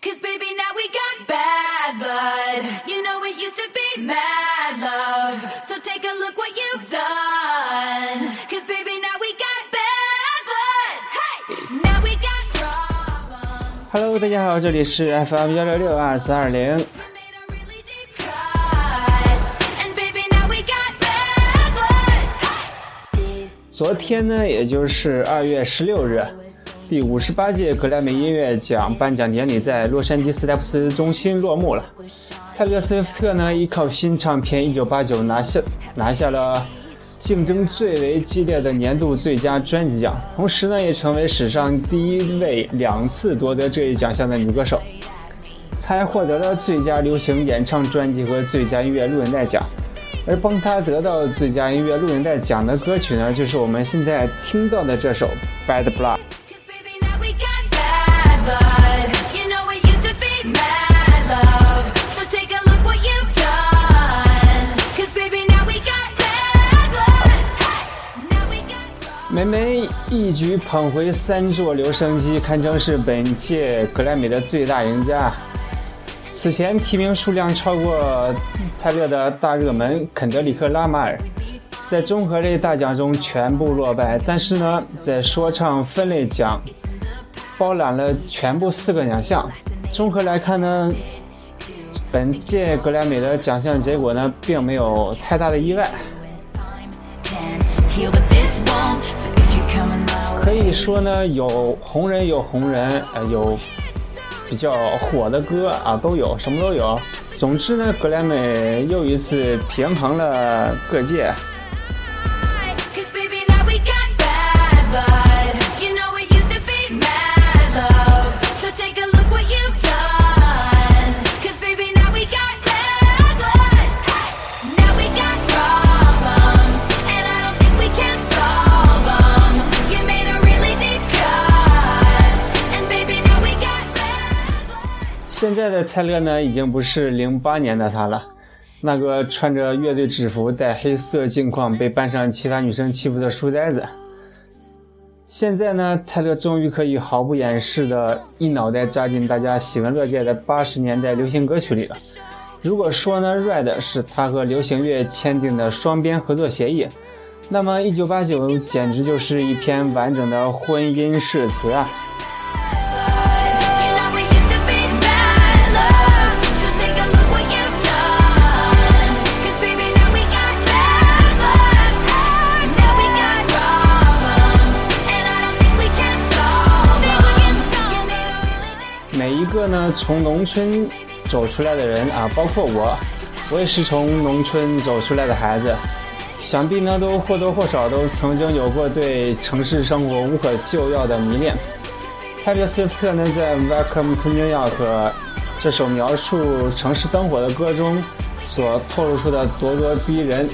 Cause baby, now we got bad blood. You know it used to be mad love. So take a look what you've done. Cause baby, now we got bad blood. Hey! Now we got problems. Hello，大家好，这里是 FM 幺六六二四二零。昨天呢，也就是二月十六日，第五十八届格莱美音乐奖颁奖典礼在洛杉矶斯台普斯中心落幕了。泰勒·斯威夫特呢，依靠新唱片《一九八九》拿下拿下了竞争最为激烈的年度最佳专辑奖，同时呢，也成为史上第一位两次夺得这一奖项的女歌手。她还获得了最佳流行演唱专辑和最佳音乐录影带奖。而帮她得到最佳音乐录影带奖的歌曲呢，就是我们现在听到的这首《Bad Blood》。美梅一举捧回三座留声机，堪称是本届格莱美的最大赢家。此前提名数量超过泰勒的大热门肯德里克·拉马尔，在综合类大奖中全部落败。但是呢，在说唱分类奖包揽了全部四个奖项。综合来看呢，本届格莱美的奖项结果呢，并没有太大的意外。可以说呢，有红人有红人，呃，有比较火的歌啊，都有，什么都有。总之呢，格莱美又一次平衡了各界。的泰勒呢，已经不是零八年的他了，那个穿着乐队制服、戴黑色镜框、被班上其他女生欺负的书呆子。现在呢，泰勒终于可以毫不掩饰的一脑袋扎进大家喜闻乐见的八十年代流行歌曲里了。如果说呢，Red 是他和流行乐签订的双边合作协议，那么一九八九简直就是一篇完整的婚姻誓词啊！个呢从农村走出来的人啊，包括我，我也是从农村走出来的孩子，想必呢都或多或少都曾经有过对城市生活无可救药的迷恋。泰勒·斯威夫特呢在《Welcome to New York》这首描述城市灯火的歌中所透露出的咄咄逼人，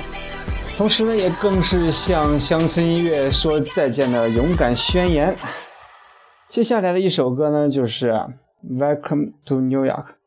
同时呢也更是向乡村音乐说再见的勇敢宣言。接下来的一首歌呢，就是《Welcome to New York》。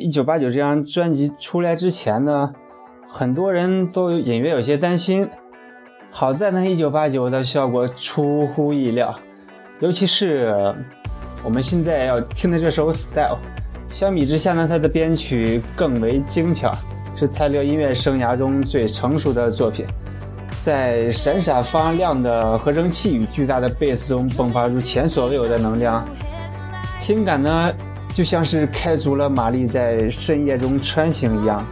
一九八九这张专辑出来之前呢很多人都隐约有些担心好在呢一九八九的效果出乎意料尤其是我们现在要听的这首 style 相比之下呢它的编曲更为精巧是泰勒音乐生涯中最成熟的作品。在闪闪发亮的合成器与巨大的贝斯中迸发出前所未有的能量。听感呢就像是开足了马力在深夜中穿行一样。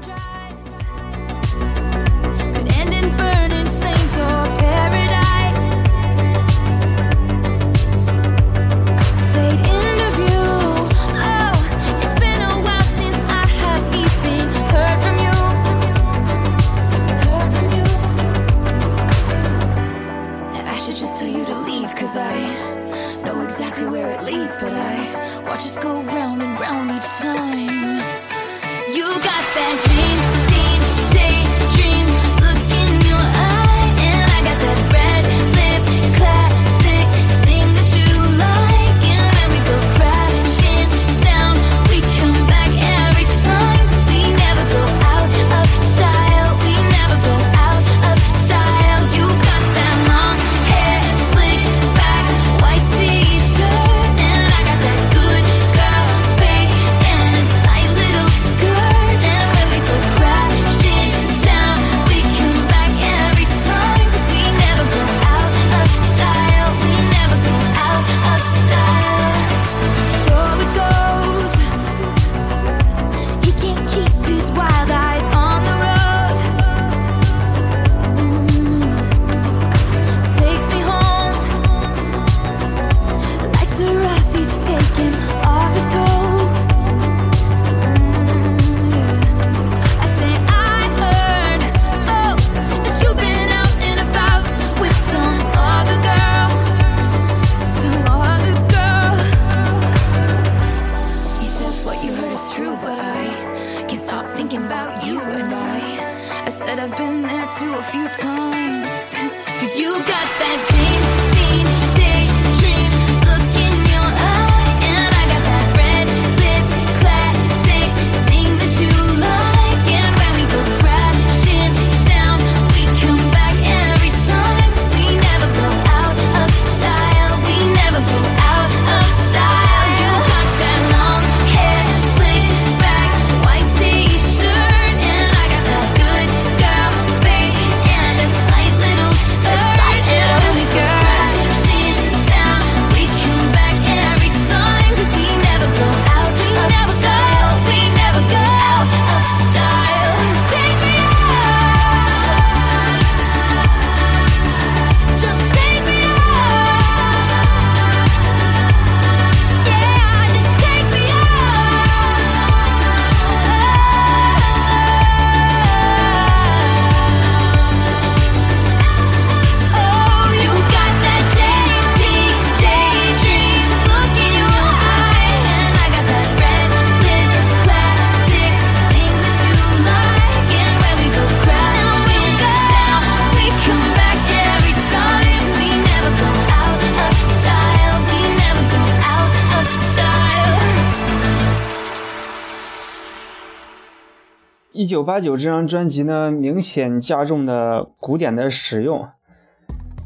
一九八九这张专辑呢，明显加重了古典的使用，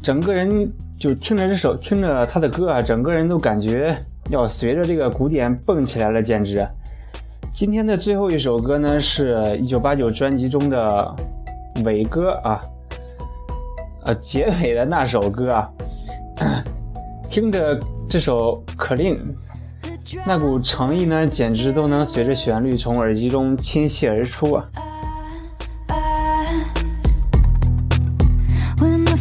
整个人就听着这首，听着他的歌啊，整个人都感觉要随着这个古典蹦起来了，简直。今天的最后一首歌呢，是一九八九专辑中的尾歌啊，呃，结尾的那首歌啊，听着这首《Clean》。那股诚意呢，简直都能随着旋律从耳机中倾泻而出啊！When the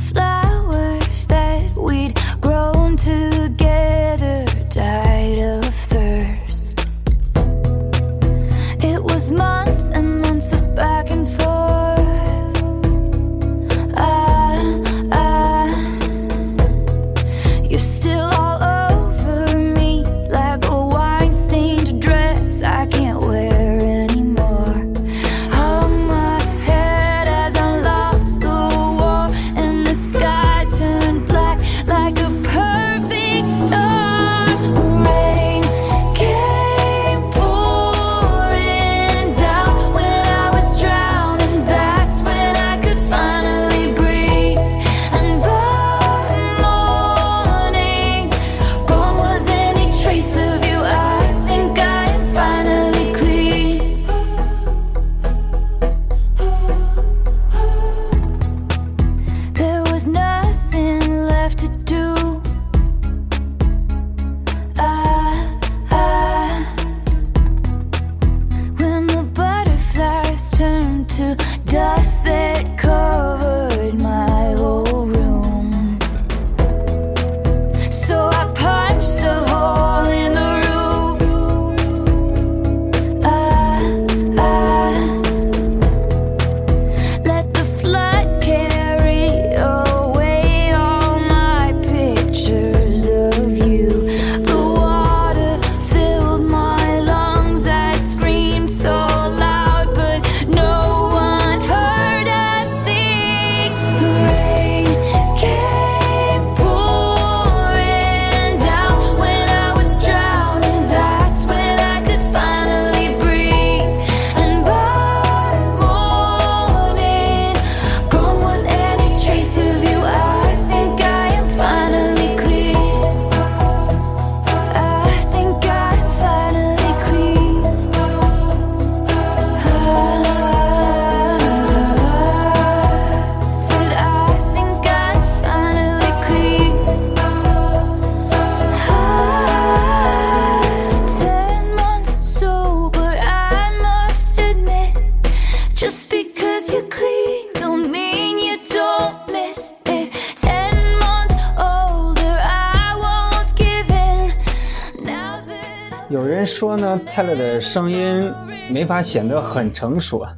有人说呢，泰勒的声音没法显得很成熟啊，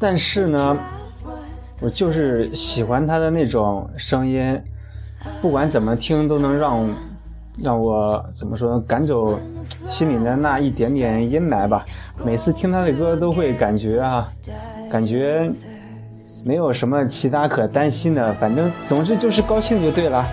但是呢，我就是喜欢他的那种声音，不管怎么听都能让让我怎么说呢，赶走心里的那一点点阴霾吧。每次听他的歌都会感觉啊，感觉没有什么其他可担心的，反正总之就是高兴就对了。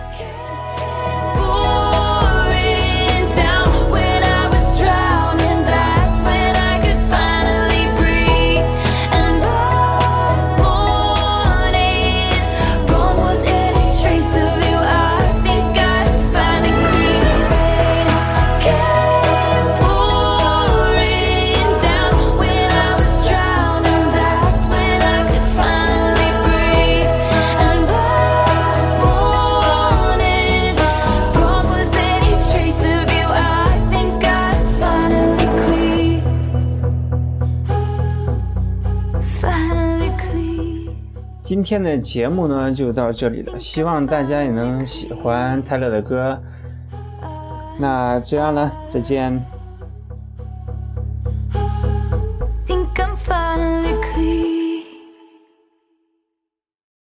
今天的节目呢就到这里了，希望大家也能喜欢泰勒的歌。那这样了，再见。